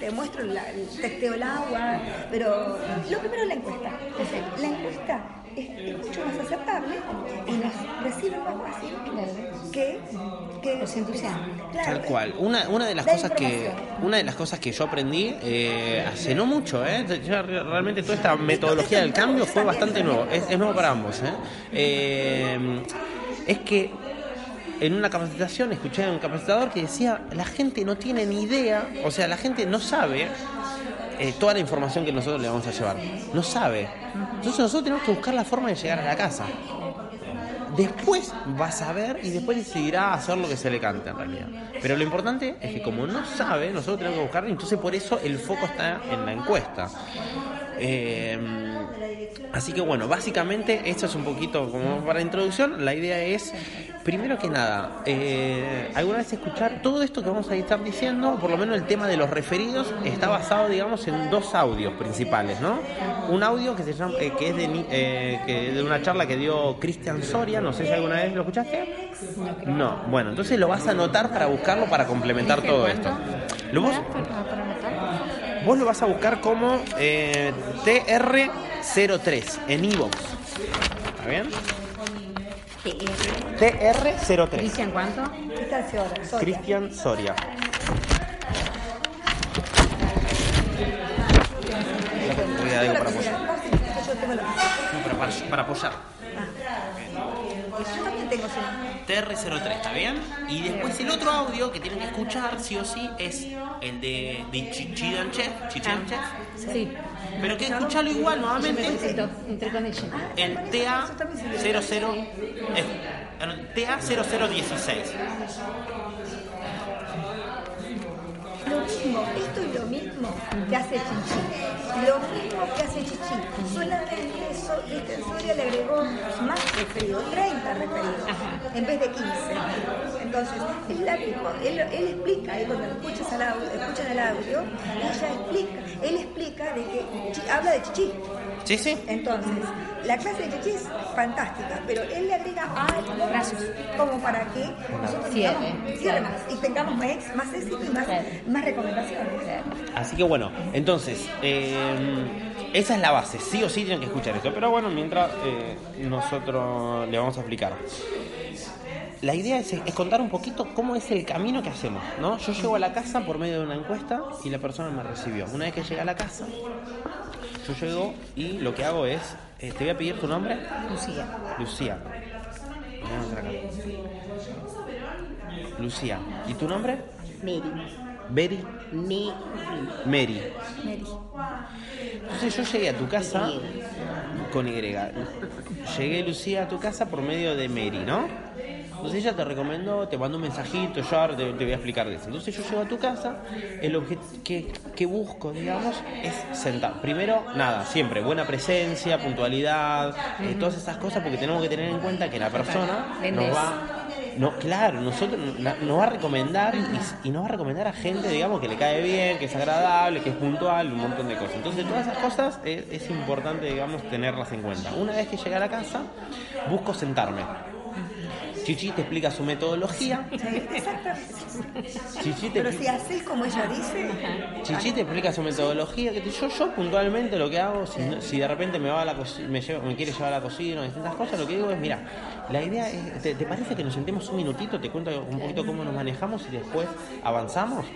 te, muestro la- el testeo del agua, pero lo primero es la encuesta. Entonces, la encuesta es, es mucho más aceptable y nos reciben más fácil que... que Los entusiasmas. Claro, Tal cual. Una, una de las La cosas que una de las cosas que yo aprendí eh, hace no mucho, ¿eh? Realmente toda esta metodología del cambio fue bastante nuevo. Es, es nuevo para ambos, ¿eh? Eh, Es que en una capacitación escuché a un capacitador que decía la gente no tiene ni idea, o sea, la gente no sabe eh, toda la información que nosotros le vamos a llevar. No sabe. Entonces nosotros tenemos que buscar la forma de llegar a la casa. Después vas a ver y después decidirá hacer lo que se le cante en realidad. Pero lo importante es que como no sabe, nosotros tenemos que buscarlo, entonces por eso el foco está en la encuesta. Eh, así que bueno, básicamente esto es un poquito como para introducción. La idea es, primero que nada, eh, alguna vez escuchar todo esto que vamos a estar diciendo, por lo menos el tema de los referidos, está basado, digamos, en dos audios principales, ¿no? Un audio que se llama, eh, que es de, eh, que de una charla que dio Cristian Soria, no sé si alguna vez lo escuchaste. No, bueno, entonces lo vas a anotar para buscarlo para complementar todo esto. Lo vos-. Vos lo vas a buscar como eh, TR03 en iVoox. ¿Está bien? TR03. Cristian, ¿cuánto? ahora, Soria. Cristian Soria. Voy a algo para la- No, para, para, para apoyar. Yo también tengo su TR03, ¿está bien? Y después el otro audio que tienen que escuchar, sí o sí, es el de, de Chichidan Chef. Chichidan Chef. Sí. Pero que escucharlo igual nuevamente. el TA00 eh, TA0016. Lo mismo, esto es lo mismo que hace Chichi. Lo mismo que hace Chichi. Solamente eso, este Soria le agregó más referidos, 30 referidos, en vez de 15. Entonces, es la misma. Él, él explica, ahí cuando escuchas el audio, escuchan el audio, ella explica, él explica de que habla de Chichi. Sí, sí. Entonces, la clase de Chichi es fantástica, pero él le agrega algo Gracias. como para que nosotros Cierre. más y tengamos más, más éxito y más, recomendaciones. Así que bueno, entonces, eh, esa es la base. Sí o sí tienen que escuchar esto. Pero bueno, mientras eh, nosotros le vamos a explicar. La idea es, es contar un poquito cómo es el camino que hacemos, ¿no? Yo llego a la casa por medio de una encuesta y la persona me recibió. Una vez que llegué a la casa, yo llego y lo que hago es, eh, te voy a pedir tu nombre, Lucía. Lucía. Lucía. ¿Y tu nombre? Mary. Mary. Mary. Entonces yo llegué a tu casa con Y. Llegué, Lucía, a tu casa por medio de Mary, ¿no? Entonces ella te recomendó, te mandó un mensajito, yo ahora te, te voy a explicar de eso. Entonces yo llego a tu casa, el objeto que, que busco, digamos, es sentar. Primero, nada, siempre, buena presencia, puntualidad, eh, todas esas cosas, porque tenemos que tener en cuenta que la persona nos va... No, claro, nosotros nos va a recomendar y, y nos va a recomendar a gente, digamos, que le cae bien, que es agradable, que es puntual, un montón de cosas. Entonces, todas esas cosas es, es importante, digamos, tenerlas en cuenta. Una vez que llegue a la casa, busco sentarme. Chichi te explica su metodología. Exactamente. Chichi te, Pero si haces como ella dice, Chichi te explica su metodología. Que yo, yo puntualmente lo que hago, si, de repente me va a la me, lleva- me quiere llevar a la cocina o distintas cosas, lo que digo es, mira, la idea es, ¿te, te parece que nos sentemos un minutito? Te cuento un poquito cómo nos manejamos y después avanzamos?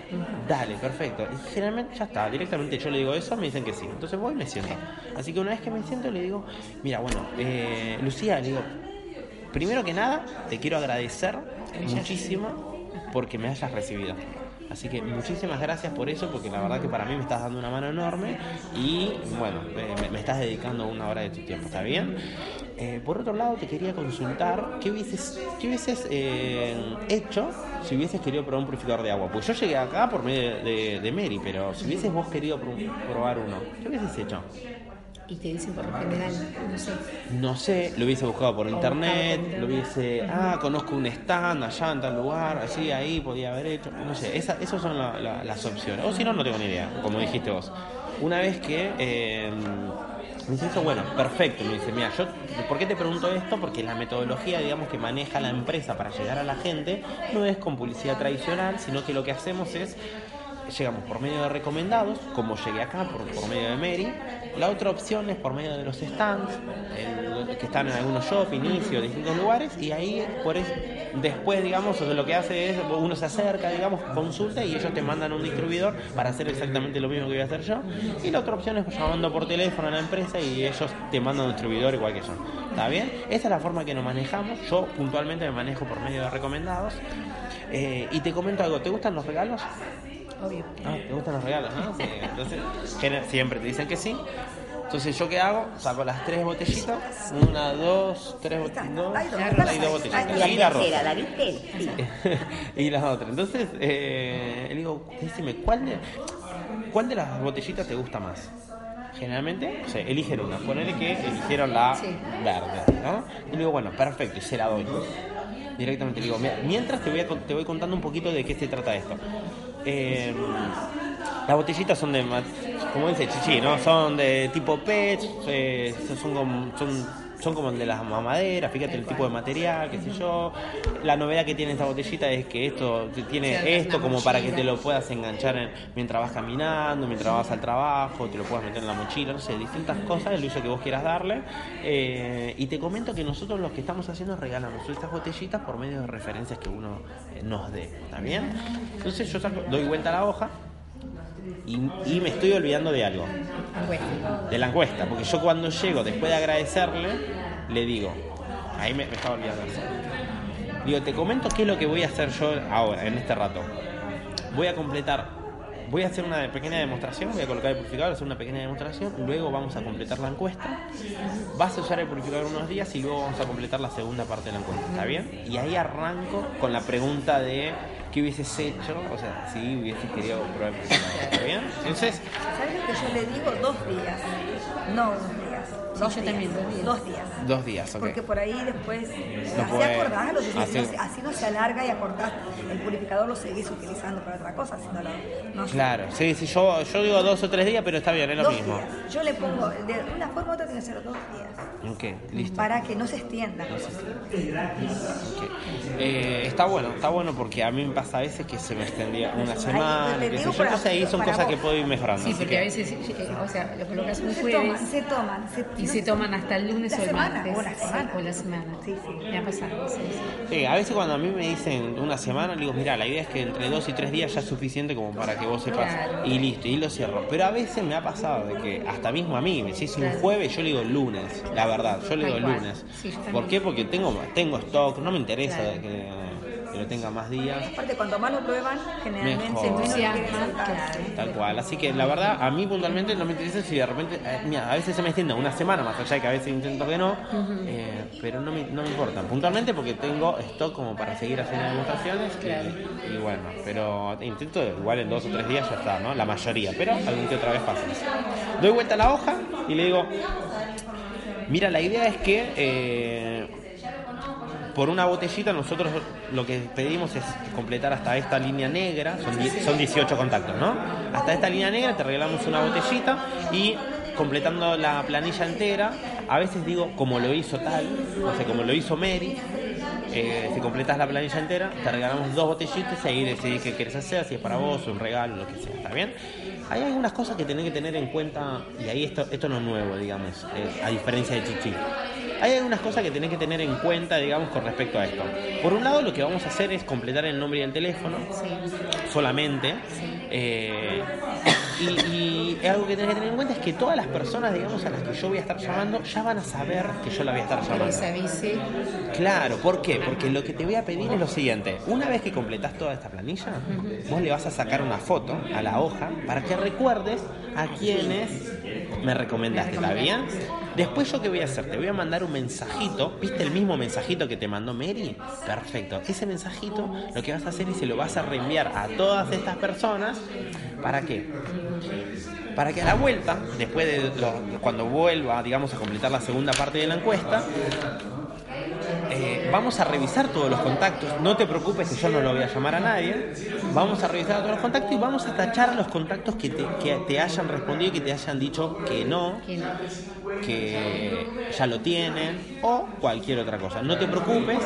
Dale, perfecto. Y generalmente ya está, directamente yo le digo eso, me dicen que sí. Entonces voy y me siento. Así que una vez que me siento le digo, mira, bueno, eh, Lucía, le digo, primero que nada, te quiero agradecer muchísimo porque me hayas recibido. Así que muchísimas gracias por eso, porque la verdad que para mí me estás dando una mano enorme y bueno, eh, me, me estás dedicando una hora de tu tiempo, ¿está bien? Eh, por otro lado, te quería consultar qué hubieses, qué hubieses eh, hecho si hubieses querido probar un purificador de agua. Pues yo llegué acá por medio de, de Mary, pero si hubieses vos querido pro- probar uno, ¿qué hubieses hecho? Y te dicen por lo general, no sé. No sé, lo hubiese buscado por internet, lo hubiese, ah, conozco un stand allá en tal lugar, así, ahí podía haber hecho, no sé, esa, esas son la- la- las opciones. O si no, no tengo ni idea, como dijiste vos. Una vez que eh, me dice eso, bueno, perfecto, me dice, mira, yo, ¿por qué te pregunto esto? Porque la metodología, digamos, que maneja la empresa para llegar a la gente no es con publicidad tradicional, sino que lo que hacemos es llegamos por medio de recomendados, como llegué acá por, por medio de Mary. La otra opción es por medio de los stands, que están en algunos shopping, inicio, distintos lugares, y ahí por es- después, digamos, lo que hace es uno se acerca, digamos, consulta y ellos te mandan un distribuidor para hacer exactamente lo mismo que voy a hacer yo. Y la otra opción es llamando por teléfono a la empresa y ellos te mandan un distribuidor igual que yo. ¿Está bien? Esa es la forma que nos manejamos. Yo puntualmente me manejo por medio de recomendados. Eh, y te comento algo, ¿te gustan los regalos? Obvio. Ah, ¿te gustan los regalos, no? Sí, entonces siempre te dicen que sí. Entonces, ¿yo qué hago? Saco las tres botellitas. Una, dos, tres botellitas. hay dos, Dos, está hay dos ahí. botellitas. Y la Y la tercera, rosa. ¿la viste? Y las otras. Entonces, eh, le digo, decime, ¿cuál de, ¿cuál de las botellitas te gusta más? Generalmente, o sea, eligen una. Ponele que eligieron la Sí. verde, ¿no? Y le digo, bueno, perfecto, y se la doy. Directamente le digo, "Mira, mientras te voy, a te voy contando un poquito de qué se trata esto. Eh, las botellitas son de, como dice Chichi, ¿no? Son de tipo PET, eh, son, son, son como de las mamaderas, fíjate el tipo de material, qué sé yo. La novedad que tiene esta botellita es que esto tiene esto como para que te lo puedas enganchar en- mientras vas caminando, mientras vas al trabajo, te lo puedas meter en la mochila, no sé, distintas cosas, el uso que vos quieras darle. Eh, y te comento que nosotros lo que estamos haciendo es regalamos estas botellitas por medio de referencias que uno eh, nos dé, ¿está bien? Entonces yo saco- doy vuelta a la hoja y, me estoy olvidando de algo, de la encuesta, porque yo cuando llego, después de agradecerle, le digo, ahí me, estaba olvidando. Digo, te comento qué es lo que voy a hacer yo ahora, en este rato. Voy a completar, voy a hacer una pequeña demostración, voy a colocar el purificador, hacer una pequeña demostración, luego vamos a completar la encuesta. Vas a usar el purificador unos días y luego vamos a completar la segunda parte de la encuesta, ¿está bien? Y ahí arranco con la pregunta de qué hubieses hecho, o sea, si hubieses querido probar ¿está bien? Entonces, ¿Sabes lo que yo le digo? Dos días. No unos días. Dos yo días. también, dos días. Dos días. dos días, ¿ok? Porque por ahí después, así puede- acordás, lo decís, así- no se- así no se alarga y acortás el purificador, lo seguís utilizando para otra cosa, sino lo, no Claro, sí, sí, yo, yo digo dos o tres días, pero está bien, es lo dos mismo. días. Yo le pongo, de una forma u otra tiene que ser dos días, Ok, listo. para que no se extienda. Ok. Eh, está bueno, está bueno porque a mí me pasa a veces que se me extendía una semana, digo yo, entonces ahí son cosas vos. que puedo ir mejorando. sí, porque que- a veces, eh, o sea, lo colocas un Se toman, se toman. Se, se toman hasta el lunes La o el semana, martes. o la Sí, semana. o la semana. Sí, sí. Me ha pasado, sí, sí. Sí, a veces cuando a mí me dicen una semana, le digo, mira, la idea es que entre dos y tres días ya es suficiente como para que vos sepas Claro. y listo, y lo cierro. Pero a veces me ha pasado de que hasta mismo a mí, me decís un Claro. jueves, yo le digo lunes, la verdad, yo le digo lunes. Sí. ¿Por qué? Porque tengo, tengo stock, no me interesa Claro. que, que lo tenga más días. Aparte, cuanto más lo prueban, generalmente Mejor. menos lo quieren Entusiasma, soltar. claro. Tal cual, así que la verdad a mí puntualmente no me interesa si de repente, eh, mira, a veces se me extiende una semana más allá de que a veces intento que no, eh, pero no me, no me importa, puntualmente porque tengo stock como para seguir haciendo demostraciones y- Claro. y, bueno, pero intento igual en dos o tres días ya está, ¿no? La mayoría, pero algún que otra vez pasa. Doy vuelta a la hoja y le digo, mira, la idea es que... eh, por una botellita nosotros lo que pedimos es completar hasta esta línea negra, son, son 18 contactos, ¿no? Hasta esta línea negra te regalamos una botellita y completando la planilla entera, a veces digo como lo hizo tal, no sé, como lo hizo Mary, eh, si completas la planilla entera, te regalamos dos botellitas y ahí decidís qué quieres hacer, si es para vos, un regalo, lo que sea, ¿está bien? Hay algunas cosas que tenés que tener en cuenta, y ahí esto, esto no es nuevo, digamos, eh, a diferencia de Chichi. Hay algunas cosas que tenés que tener en cuenta, digamos, con respecto a esto. Por un lado, lo que vamos a hacer es completar el nombre y el teléfono, solamente. Eh, y, y algo que tenés que tener en cuenta es que todas las personas, digamos, a las que yo voy a estar llamando, ya van a saber que yo la voy a estar llamando. les avise. Claro, ¿por qué? Porque lo que te voy a pedir es lo siguiente. Una vez que completás toda esta planilla, vos le vas a sacar una foto a la hoja para que recuerdes a quienes me recomendaste, ¿está bien? Después yo qué voy a hacer, te voy a mandar un mensajito, ¿viste el mismo mensajito que te mandó Mary? Perfecto. Ese mensajito lo que vas a hacer es se lo vas a reenviar a todas estas personas, ¿para qué? para que a la vuelta, después de lo- cuando vuelva, digamos, a completar la segunda parte de la encuesta, eh, vamos a revisar todos los contactos. No te preocupes que yo no lo voy a llamar a nadie. Vamos a revisar todos los contactos y vamos a tachar los contactos que te, que te hayan respondido y que te hayan dicho que no, Que no. que ya lo tienen o cualquier otra cosa. No te preocupes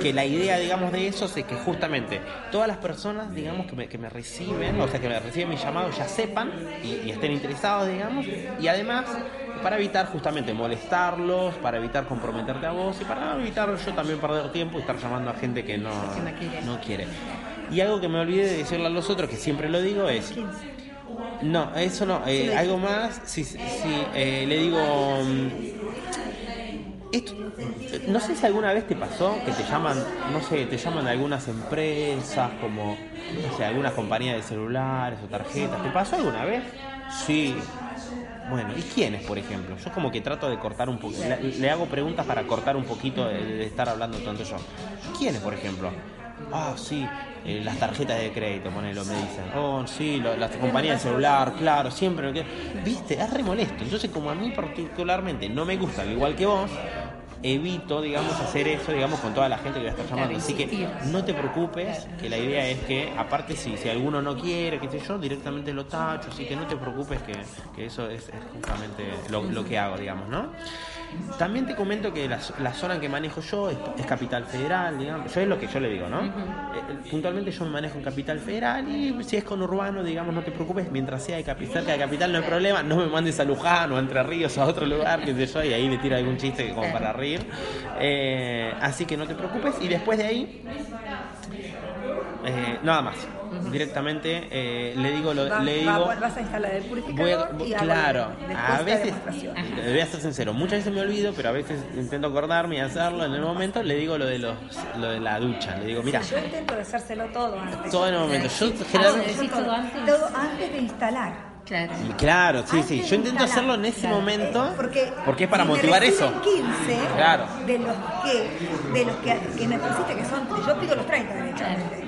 que la idea, digamos, de eso es que justamente todas las personas, digamos, que me, que me reciben, o sea, que me reciben mi llamado ya sepan y, y estén interesados, digamos, y además para evitar justamente molestarlos, para evitar comprometerte a vos y para evitar yo también perder tiempo y estar llamando a gente que no, no quiere. Y algo que me olvidé de decirle a los otros, que siempre lo digo, es... No, eso no. eh, algo más, sí, sí, sí, eh, le digo... mm, esto, no sé si alguna vez te pasó que te llaman, no sé, te llaman de algunas empresas, como, no sé, algunas compañías de celulares o tarjetas. ¿Te pasó alguna vez? Sí. Bueno, ¿y quiénes, por ejemplo? Yo como que trato de cortar un poco, le, hago preguntas para cortar un poquito de, estar hablando tanto yo. ¿Quiénes, por ejemplo? Ah, sí, eh, las tarjetas de crédito, ponelo, me dicen. Oh, sí, lo- las compañías de celular, claro, siempre. lo que- Viste, es re molesto. Entonces, como a mí particularmente no me gusta, al igual que vos, evito, digamos, hacer eso, digamos, con toda la gente que voy a estar llamando. Así que no te preocupes, que la idea es que, aparte, si, si alguno no quiere, qué sé yo, directamente lo tacho. Así que no te preocupes, que, que eso es, es justamente lo, lo que hago, digamos, ¿no? También te comento que la, la zona que manejo yo es, es Capital Federal, digamos. Yo es lo que yo le digo, ¿no? Eh, eh, puntualmente yo me manejo en Capital Federal y si es con urbano, digamos, no te preocupes, mientras sea de capi- cerca de Capital no hay problema, no me mandes a Luján o a Entre Ríos o a otro lugar, qué sé yo, y ahí le tiro algún chiste que como para reír. Eh, así que no te preocupes y después de ahí, eh, nada más. Directamente eh, le digo, lo, Va- le va- digo... vas a instalar el Voy purificador a- y claro, a veces, voy a ser sincero, muchas veces me olvido, pero a veces intento acordarme y hacerlo en el momento, le digo lo de los lo de la ducha, le digo, mira, Yo intento de hacérselo todo antes. todo en el momento, yo generalmente, ¿decís todo antes? Todo antes de instalar. Claro. claro, sí, Antes sí, de yo intento instalar. hacerlo en ese Claro. momento, Porque, porque es para si me motivar eso. reciben 15 Claro. de los que de los que, que me pusiste que son yo pido los 30 derechos.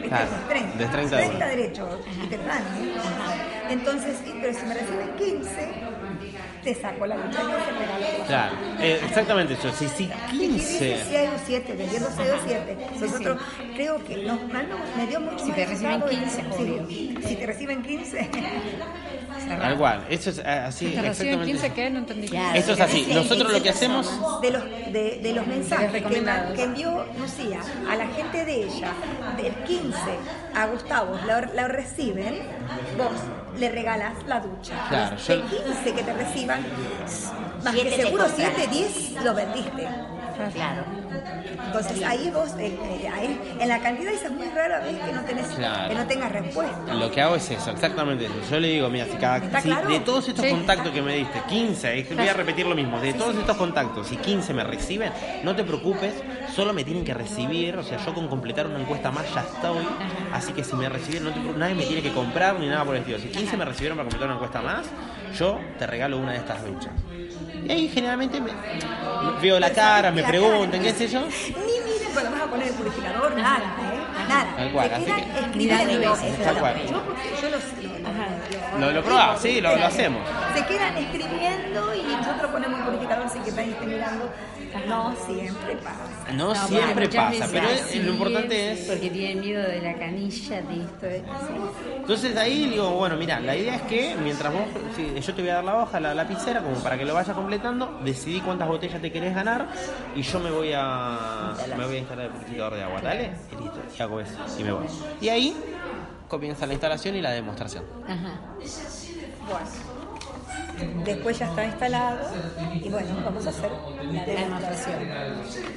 Claro, Los 30, de 30 30 euros. derechos y te dan ¿eh? entonces pero si me reciben 15 te saco la lucha y. Claro, eh, exactamente eso, si, si Y 15, si hay un 7, vendiendo 0 7. Nosotros creo que nos, no, me dio mucho Si te más reciben resultado 15, el- obvio. sí, si te reciben 15, tal cual, eso es eh, así, ¿Te reciben exactamente. 15 qué? No entendí. Claro. Eso es así, Sí, nosotros lo que 15 hacemos... de los, de, de los mensajes que, que envió Lucía a la gente de ella, del 15 a Gustavo, la, la reciben, vos le regalás la ducha. Claro, Los yo- de 15 que te reciban, más Siete que seguro compran. 7, 10 lo vendiste. Claro. Entonces ahí vos, eh, eh, ahí, en la cantidad esa es muy rara vez que no tenés, Claro. que no tengas respuesta. Lo que hago es eso, exactamente eso. Yo le digo, mira, si cada, ¿Está si claro? de todos estos Sí. contactos que me diste, 15, es que voy a repetir lo mismo, de todos estos contactos, si 15 me reciben, no te preocupes, solo me tienen que recibir, o sea, yo con completar una encuesta más ya estoy, así que si me reciben, no te preocupes, nadie me tiene que comprar ni nada por el estilo. Si 15 me recibieron para completar una encuesta más, yo te regalo una de estas duchas. Y ahí generalmente me, me- veo la cara, me preguntan, qué sé yo. Ni miren cuando vas a poner el purificador, nada, ¿eh? Nada. Tal cual, Se así quedan que- escribiendo. Mirando Eso, Tal cual. Yo, porque yo los, lo, Lo- lo probamos, sí, lo- lo hacemos. Se quedan escribiendo y nosotros ponemos el purificador sin que nadie esté mirando. No siempre pasa. No, No, siempre pasa, pero lo importante es... Porque tienen miedo de la canilla, de esto, de. Entonces ahí digo, bueno, mira, la idea es que mientras vos, sí, yo te voy a dar la hoja, la lapicera, como para que lo vayas completando, decidí cuántas botellas te querés ganar y yo me voy a me voy a instalar el purificador de agua, ¿dale? Y listo, y hago eso, y me voy. Y ahí comienza la instalación y la demostración. Ajá. Bueno. Después ya está instalado y bueno, vamos a hacer la demostración.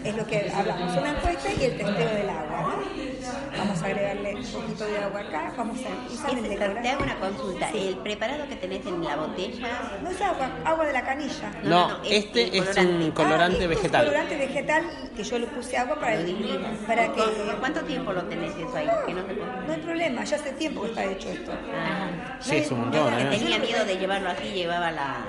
Es lo que hablamos, una encuesta y el testeo del agua. ¿no? Vamos a agregarle un poquito de agua acá, vamos a usar el te hago una consulta. El preparado que tenés en la botella. No es agua, agua de la canilla. No, No, no, no, este este es un colorante. Ah, esto es vegetal. colorante vegetal que yo le puse agua para, el, para que... ¿Por cuánto tiempo lo tenés eso ahí? Que no te No hay problema, ya hace tiempo que está hecho esto. Ah, Sí, es un montón, ¿eh? tenía miedo de llevarlo así, llevaba la,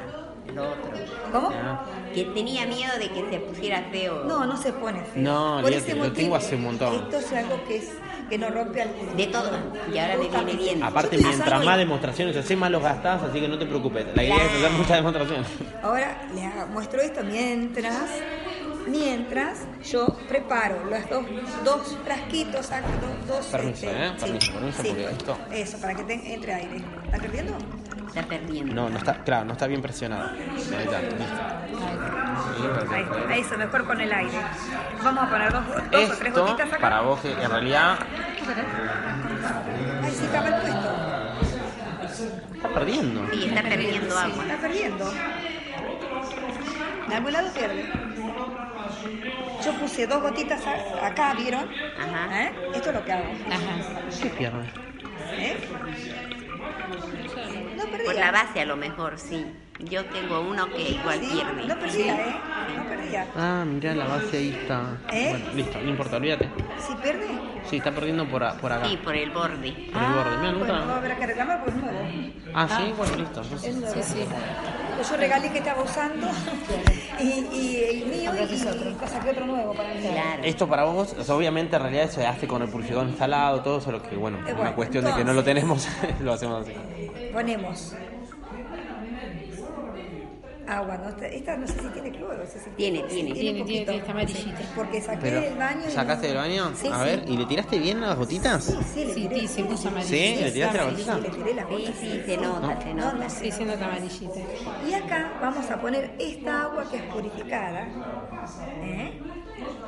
lo otro. ¿Cómo? Ah. Que tenía miedo de que se pusiera feo. No, no se pone feo. No, Por ese lo tengo hace un montón. Esto es algo que es que no rompe al... De todo. Y ahora me viene bien. Aparte, mientras más demostraciones haces, más los gastás, así que no te preocupes. La idea es hacer muchas demostraciones. Ahora les muestro esto mientras, mientras yo preparo los dos, dos frasquitos, saco dos, dos Permiso, ¿eh? Permiso, permiso, porque esto- Eso, para que te- entre aire. ¿Estás perdiendo? Está perdiendo. No, no está, claro, no está bien presionado. Ahí está, listo. Sí, Ahí, ahí eso, mejor con el aire. Vamos a poner dos, dos o tres Esto, gotitas acá. para vos, que en realidad Ahí sí estaba el puesto. está perdiendo. Sí, está perdiendo agua. Está perdiendo. De algún lado pierde. Yo puse dos gotitas a- acá, ¿vieron? Ajá. ¿Eh? Esto es lo que hago. Ajá. ¿Qué pierde? ¿Eh? No perdía. Por la base a lo mejor, sí. Yo tengo uno que igual Sí, pierde. No perdía, ¿eh? No perdía. Ah, mirá, la base ahí está. ¿Eh? Bueno, listo, no importa, olvídate. ¿Sí pierde? Sí, está perdiendo por, a- por acá. Sí, por el borde. Por el borde. Mira, Bueno, no haber que reclamar porque es nuevo. Ah, sí, bueno, listo. entonces-. Sí, sí. Yo regalé que estaba usando y, y el mío y, y saqué otro nuevo para mí. Claro. Esto para vos, o sea, obviamente en realidad se hace con el purificador instalado, todo eso, lo que, bueno, Eh, una bueno, cuestión de que no lo tenemos, lo hacemos así. Ponemos agua, ¿no? Esta- Esta no sé si tiene cloro. si Tiene, sí, tiene. un Tiene, tiene, poquito. está amarillita. Porque saqué Pero, del baño. y ¿sacaste del baño? Sí, A sí. ver, ¿y le tiraste bien las gotitas? Sí, sí, le Sí, tiré. sí, se puso amarillita. ¿Sí? ¿Le tiraste la gotita? Sí, le tiré la Sí, gota. sí, se nota, se nota. Sí, se nota amarillita. Y acá vamos a poner esta agua que es purificada. ¿eh?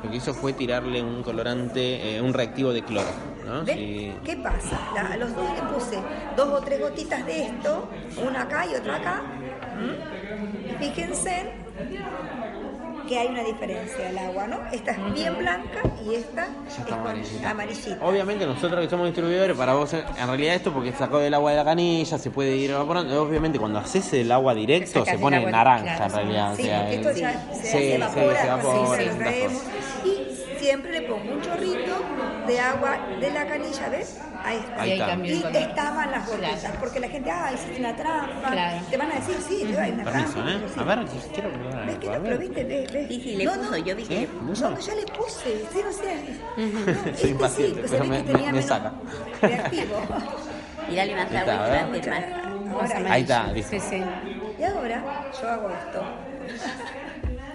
Lo que hizo fue tirarle un colorante, eh, un reactivo de cloro, ¿no? ¿Ven? Sí. ¿Qué pasa? La- a los dos le puse dos o tres gotitas de esto, una acá y otra acá. Fíjense que hay una diferencia el agua, ¿no? Esta es bien blanca y esta es amarillita. amarillita. Obviamente nosotros que somos distribuidores, para vos, en realidad esto porque sacó del agua de la canilla, se puede ir evaporando. Obviamente cuando haces el agua directo se el pone naranja claro, en realidad. Sí, o sea, esto el- ya sí, se, sí, se evapora, se evapora, se. Y siempre le pongo un chorrito de agua de la canilla, ¿ves? Ahí está. Ahí Y está. estaban las gotitas, Claro. porque la gente, ah, hiciste una trampa. Claro. Te van a decir, sí, te hay una Permiso, trampa. ¿eh? sí. A ver, quiero probar ¿Ves que no? Viste, ves, ves. Sí, sí, le no, puso, no. yo vi que... ¿Puso? No, le puse, sí, no sé. No, Soy este impaciente, sí, pues pero me- que tenía me- saca. reactivo. Y dale más agua y. Ahora, Ahí está, listo. Sí, sí. y ahora yo hago esto.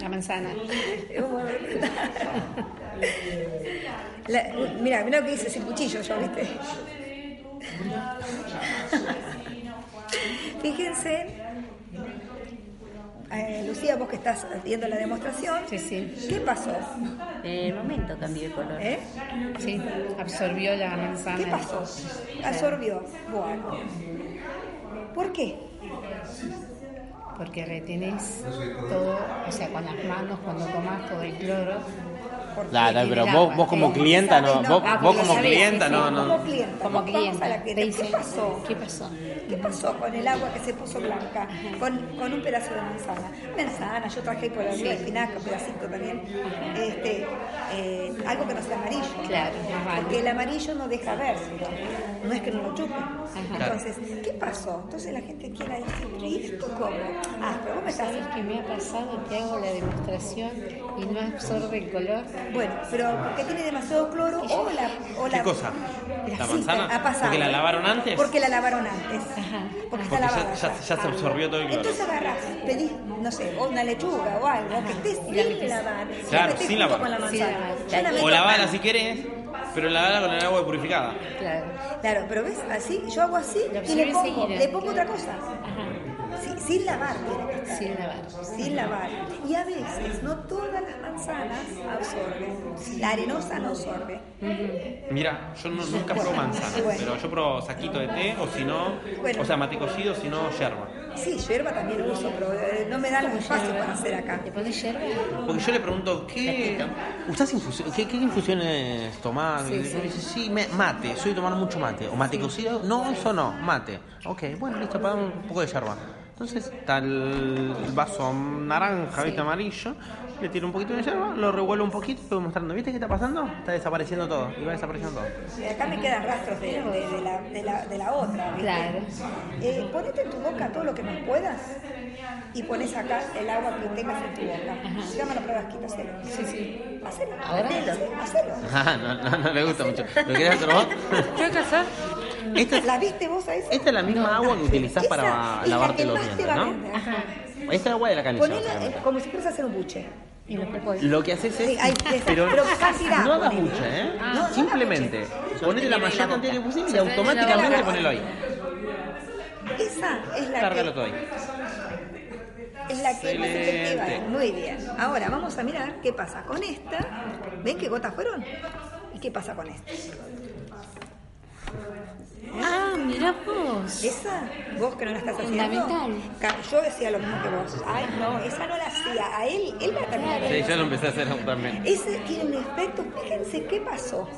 La manzana. La- mira, mira lo que hice sin cuchillo yo, ¿viste? Fíjense, eh, Lucía, vos que estás viendo la demostración, Sí, sí. ¿qué pasó? En el momento cambió el color. ¿Eh? Sí, absorbió la manzana. ¿Qué pasó? Absorbió. Bueno. ¿Por qué? Porque retenés todo, o sea, con las manos cuando tomás todo el cloro. Porque Claro, pero vos, agua, vos como sí. clienta, no, Sabés, vos, no, Ah, vos como sabés, clienta, sí, no, sí. no. Como clienta. Como clienta. la Te clienta. ¿Qué pasó? ¿Qué pasó? ¿Qué pasó con el agua que se puso blanca? Con, con un pedazo de manzana. Manzana, yo traje por arriba de espinaca, un pedacito también. Este, eh, algo que no sea amarillo. Claro. Porque el amarillo no deja ver, no es que no lo chupe. Claro. Entonces, ¿qué pasó? Entonces la gente quiere decir, ¿y esto cómo? Ah, pero vos me estás... ¿Sabes qué me ha pasado? Que hago la demostración y no absorbe el color. Bueno, pero porque tiene demasiado cloro o la... O ¿Qué la cosa? el ¿La manzana? Ha pasado. ¿Porque la lavaron antes? Porque la lavaron antes. Ajá. Porque está Porque lavada. ya, ya se absorbió todo el cloro. Entonces agarrás, pedís, no sé, o una lechuga o algo, que esté la sin lavar. Claro, la sin lavar. con la Sin manzana. lavar. Yo la O si querés, pero lavala con el agua purificada. Claro. Claro, pero ves, así, yo hago así y le pongo, le pongo otra cosa. Ajá. Sí, sin lavar tiene que estar. Sin lavar. Sin lavar. Y a veces no todas las manzanas absorben. La arenosa no absorbe. Mira, yo no- nunca pruebo manzana, Bueno. pero yo pruebo saquito de té o si no, Bueno. o sea, mate cocido, si no, yerba. Sí, yerba también uso, pero eh, no me dan los espacios para hacer acá. ¿Le pones yerba? Porque yo le pregunto, ¿qué, ¿usás infusión, qué, qué infusiones tomás? Sí, sí. dice, sí, me- mate, soy de tomar mucho mate. ¿O mate cocido? No, eso no, mate. Ok, bueno, listo, para un poco de yerba. Entonces está el vaso naranja, ¿viste? amarillo, le tiro un poquito de yerba, lo revuelvo un poquito y voy mostrando, ¿viste qué está pasando? Está desapareciendo todo, y va desapareciendo todo. Y acá me quedan rastros de, de- de la, de, la, de la otra. ¿viste? Claro. Eh, ponete en tu boca todo lo que más puedas y pones acá el agua que tengas en tu boca. Dame la prueba, quita cero. Sí, sí. Hacelo. Ahora. Sí, hacelo. Ah, no, no, no le gusta mucho. ¿Lo querés hacer vos? ¿Qué hay que hacer? Esta es, ¿La viste vos a esa? esta es la misma agua que utilizás Esa para es la lavarte que los dientes, ¿no? Ajá. Esta es agua de la canilla. Ponela eh, como si quieres hacer un buche. Y lo que puedo. Lo que haces es. Sí, esa. pero Pero no hagas mucho, ¿eh? No, no Simplemente ponete la mayor cantidad que posible y automáticamente ponelo ahí. Esa es la Cárgalo que, todo ahí. es la que es más efectiva. Muy bien. Ahora vamos a mirar qué pasa con esta. ¿Ven qué gotas fueron? ¿Y qué pasa con esta? Ah, mira vos. Esa, vos que no la estás haciendo. Yo decía lo mismo que vos. Ay, no, esa no la hacía. A él, él la terminó. Sí, yo lo empecé a hacer también. Ese tiene un efecto, fíjense qué pasó.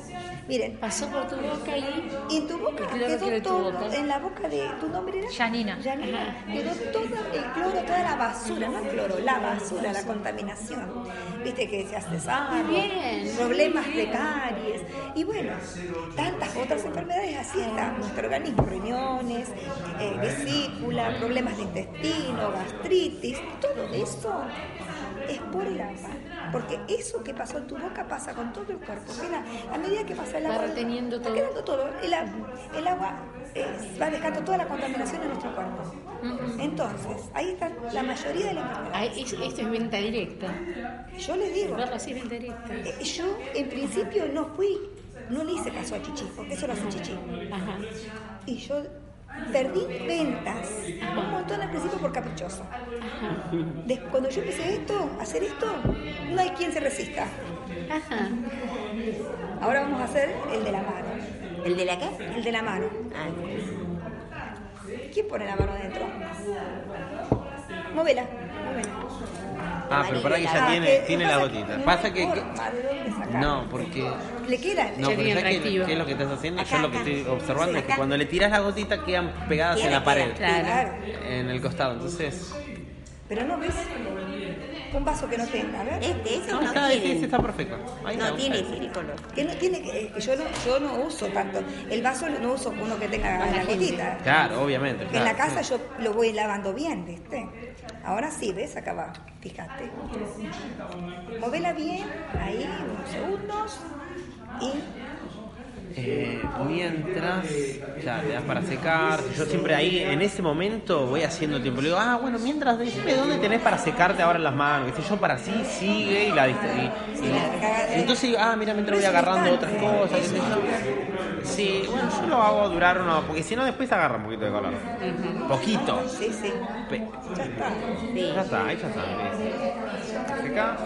Miren, Pasó por tu boca y. y en tu boca quedó quedó en tu todo, boca. en la boca de tu nombre era Janina. Janina. Quedó todo el cloro, toda la basura, no el cloro, la basura, la contaminación. Viste que se hace sarro, Bien. problemas de caries y bueno, tantas otras enfermedades así está nuestro organismo, riñones, eh, vesícula, problemas de intestino, gastritis, todo eso es por el agua. Porque eso que pasó en tu boca pasa con todo el cuerpo. la- a medida que pasa el Va agua, reteniendo va todo. quedando todo. El, el agua eh, va dejando toda la contaminación en nuestro cuerpo. Entonces, ahí está la mayoría de las Ah, enfermedades. es- esto es venta directa. Yo les digo, así venta directa. eh, yo en principio no fui, no le hice caso a Chichi, porque eso lo hace Chichi. Ajá. Y yo perdí ventas, un montón al principio por caprichoso. Cuando yo empecé esto, hacer esto, no hay quien se resista. Ajá. Ahora vamos a hacer el de la mano. ¿El de la qué? El de la mano. Ah, ¿Quién pone la mano? Móvela, móvela. Ah, pero para que ya Ah, tiene, que- tiene la gotita. no Pasa que. No, porque. Le queda. No, pero ¿sabes qué, qué es lo que estás haciendo? Acá, Yo lo que estoy observando es que cuando le tiras la gotita quedan pegadas en la pared, en el costado. Entonces. Pero no ves un vaso que no tenga, a ver. Este, eso No, no, está, sí, está perfecto. Ahí no está, tiene ahí. silicolo. Que no tiene que, eh, que yo no, yo no uso tanto. El vaso no uso uno que tenga la gotita. Claro, obviamente. En claro, la casa sí. yo lo voy lavando bien, ¿viste? Ahora sí, ¿ves? Acá va, fíjate. Movela bien, ahí, unos segundos. Y Eh, mientras, ya le das para secar. Yo siempre ahí, en ese momento, voy haciendo tiempo. Le digo, ah, bueno, mientras, decime dónde tenés para secarte ahora las manos. Que yo para así sigue y la y, y- entonces, ah, mira, mientras voy agarrando otras cosas. yo. Sí, bueno, yo lo hago durar uno, porque si no, después agarra un poquito de color. Poquito. sí, sí, Pe- ya está. Ya está, ahí ya está. Seca.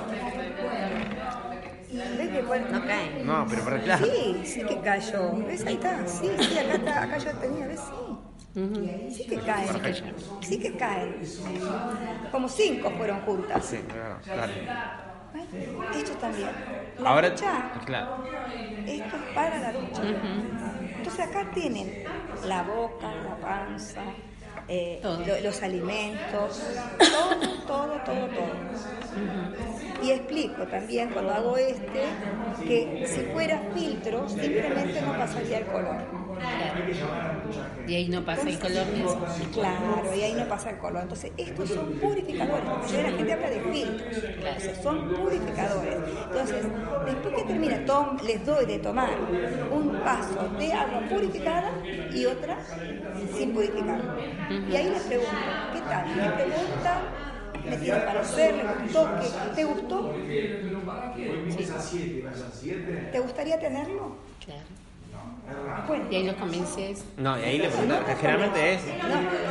¿Ves que bueno? No cae. No, pero para claro. Sí, sí que cayó. ¿Ves? Ahí está. Sí, sí, acá está. Acá yo tenía, ¿ves? Sí. Sí que cae. Sí que cae. Como cinco fueron juntas. Sí, claro, claro. ¿Ves? Esto también. La Ahora, ducha, claro. esto es para la ducha. Entonces acá tienen la boca, la panza, eh, lo- los alimentos, todo, todo, todo, todo. Y explico también cuando hago este que si fuera filtro simplemente no pasaría el color. Y ahí no pasa el color. Claro, y ahí no pasa el color. Entonces, estos son purificadores. La mayoría de la gente habla de filtros. Entonces, son purificadores. Entonces, después que termina, tom- les doy de tomar un vaso de agua purificada y otra sin purificar. Y ahí les pregunto, ¿qué tal? ¿Te gusta? ¿Me tiene parecer? ¿Le gustó? ¿Qué- ¿Te gustó? ¿Te gustaría tenerlo? Claro. Y ahí los convences. No, y ahí le preguntan, que generalmente es,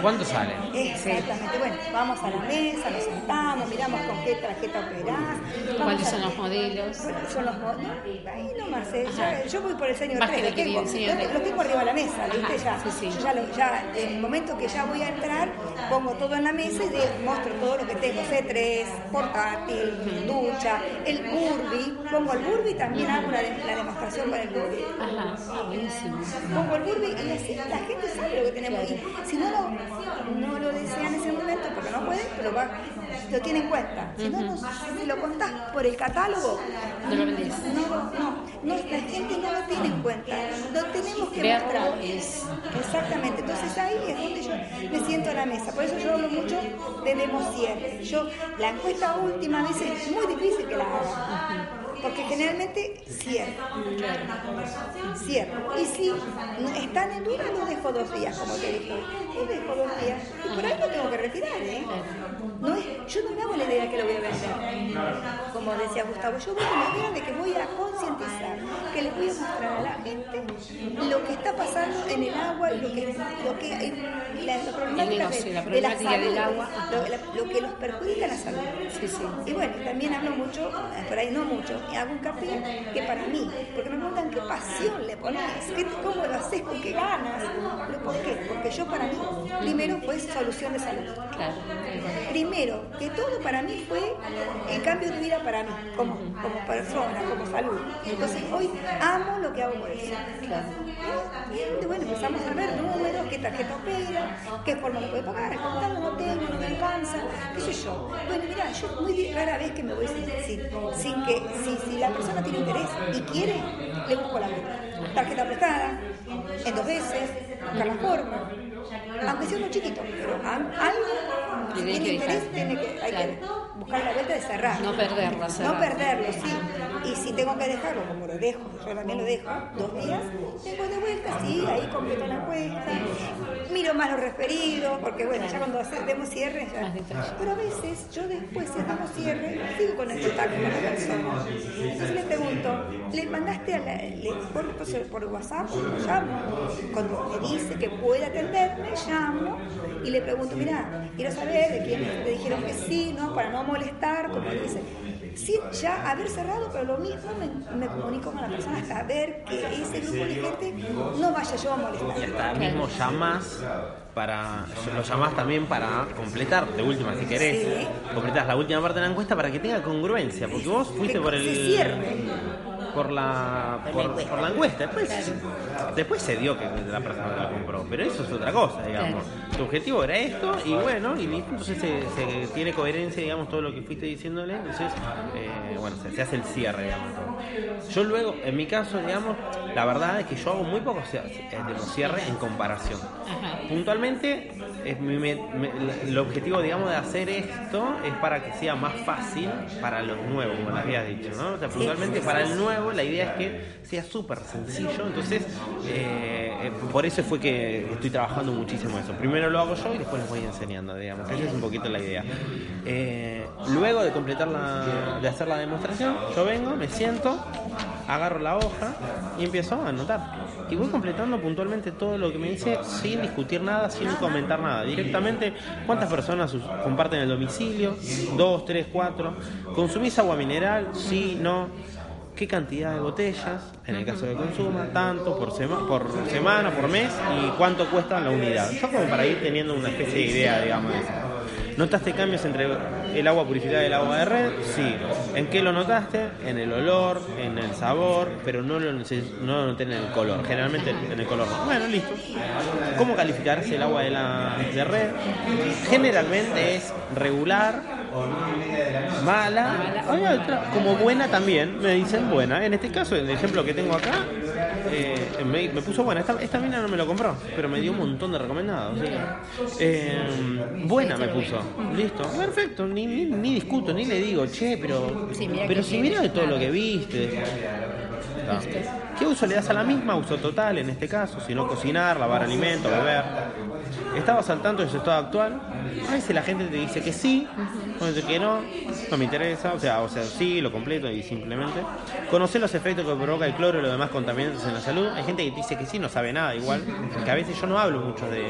¿cuánto sale? Exactamente, bueno, vamos a la mesa, nos sentamos, miramos con qué tarjeta operás. ¿Cuáles son los modelos? Bueno, son los modelos. Ahí nomás, eh, ya- yo voy por el señor Más que 3, lo lo que tengo, lo- lo tengo arriba de la mesa, ¿viste? Ajá, Ya, sí, sí. Yo ya, lo- ya, en el momento que ya voy a entrar, pongo todo en la mesa y de- muestro todo lo que tengo, C3, portátil, ducha, el Burby, pongo el Burby y también hago una la demostración con el Burby Ajá. Buenísimo. el Burby y así la gente sabe lo que tenemos. Y si no lo, no lo desea en ese momento, porque no puede, lo, va, lo tiene en cuenta. Si no, no, si lo contás por el catálogo, No lo vendés. no, no, no, la gente no lo tiene en cuenta. Lo tenemos que Verlo mostrar. es- Exactamente. Entonces ahí es donde yo me siento a la mesa. Por eso yo hablo mucho de cierre. Yo, la encuesta última a veces es muy difícil que la haga. Porque generalmente cierro. Cierro. Y si están en duda, los dejo dos días, como te dije. Los dejo dos días. Y por ahí lo tengo que retirar, ¿eh? No es, yo no me hago la idea que lo voy a vender. Como decía Gustavo, yo voy con la idea de que voy a concientizar, que le voy a mostrar a la gente lo que está pasando en el agua y lo que, lo que la, la problemática de, la de problemática salud, del agua. Lo, la- lo que nos perjudica la salud. Sí, sí. Y bueno, también hablo mucho, por ahí no mucho, y hago un hincapié que para mí, porque me preguntan qué pasión le pones, cómo lo haces, con qué ganas. ¿Por qué? Porque yo para mí, primero fue solución de salud. Claro. Primero, que todo para mí fue el cambio de vida para mí, como, como persona, como salud. Entonces hoy amo lo que hago por eso. Claro. Y bueno, empezamos a ver números, qué tarjeta opera, qué forma lo puede pagar, contando no tengo, no me alcanza, qué sé yo. Bueno, mira, yo muy rara vez que me voy sin, sin, sin que, si, si la persona tiene interés y quiere, le busco la vuelta. Tarjeta prestada, en dos veces, buscar la forma. Aunque sea uno chiquito, pero al- algo, si Tiene interés, tiene que, hay que buscar la vuelta de cerrar. No perderlo, No cerrar. perderlo, sí. Y si tengo que dejarlo, como lo dejo, yo también lo dejo, dos días, tengo de vuelta, sí, ahí completo la encuesta, miro más los referidos, porque bueno, ya cuando hacemos cierre, ya. Pero a veces yo después, si hacemos cierre, sigo con el contacto con la persona. Entonces le pregunto, ¿le mandaste a la, le, por, por- por WhatsApp? Lo llamo. Cuando me dice que puede atenderme, llamo y le pregunto, mira, quiero saber de quién le dijeron que sí, ¿no? Para no molestar, como dice. Sí, ya haber cerrado, pero lo mismo me, me comunico con la persona hasta ver que ese grupo de gente no vaya yo a Y molestar. hasta mismo llamás para. Lo llamás también para completar, de última, si querés. Sí. Completás la última parte de la encuesta para que tenga congruencia. Porque vos fuiste por el. se cierre. Por la, por, por la encuesta. Después, después se dio que la persona la compró. Pero eso es otra cosa, digamos. Tu objetivo era esto y bueno, y listo. Entonces se, se tiene coherencia, digamos, todo lo que fuiste diciéndole. Entonces, eh, bueno, se, se hace el cierre, digamos. todo. Yo luego, en mi caso, digamos, la verdad es que yo hago muy pocos eh, de los cierres en comparación. Ajá. Puntualmente, es mi- me- me- el objetivo, digamos, de hacer esto es para que sea más fácil para los nuevos, como les había dicho, ¿no? O sea, puntualmente para el nuevo la idea es que sea súper sencillo, entonces eh, eh, por eso fue que estoy trabajando muchísimo eso. Primero lo hago yo y después les voy enseñando, digamos. Esa es un poquito la idea. Eh, luego de completar la, de hacer la demostración, yo vengo, me siento, agarro la hoja y empiezo a anotar. Y voy completando puntualmente todo lo que me dice sin discutir nada, sin comentar nada. Directamente, ¿cuántas personas comparten el domicilio? Dos, tres, cuatro. ¿Consumís agua mineral? Sí, no. ¿Qué cantidad de botellas? En el caso de consuma, tanto por, sema- por semana, por mes y cuánto cuesta la unidad. Yo como para ir teniendo una especie de idea, digamos, de eso. ¿Notaste cambios entre el agua purificada y el agua de red? Sí. ¿En qué lo notaste? En el olor, en el sabor, pero no lo, no lo noté en el color. Generalmente en el color no. Bueno, listo. ¿Cómo calificarse el agua de la de red? Generalmente es regular, mala, hay otra, como buena también, me dicen buena. En este caso, el ejemplo que tengo acá, eh, me, me puso buena. Esta, esta mina no me lo compró, pero me dio un montón de recomendados. ¿sí? Eh, buena me puso. Listo, perfecto. Ni, ni, ni discuto, ni le digo, che, pero, Sí, mira pero si mira de todo lo que viste. Está. ¿Qué uso le das a la misma? Uso total en este caso, si no cocinar, lavar alimentos, beber. ¿Estabas al tanto de su estado actual? A veces la gente te dice que sí, o dice que no, no me interesa, o sea, o sea, sí, lo completo y simplemente. Conocer los efectos que provoca el cloro y los demás contaminantes en la salud. Hay gente que te dice que sí, no sabe nada igual, porque a veces yo no hablo mucho de,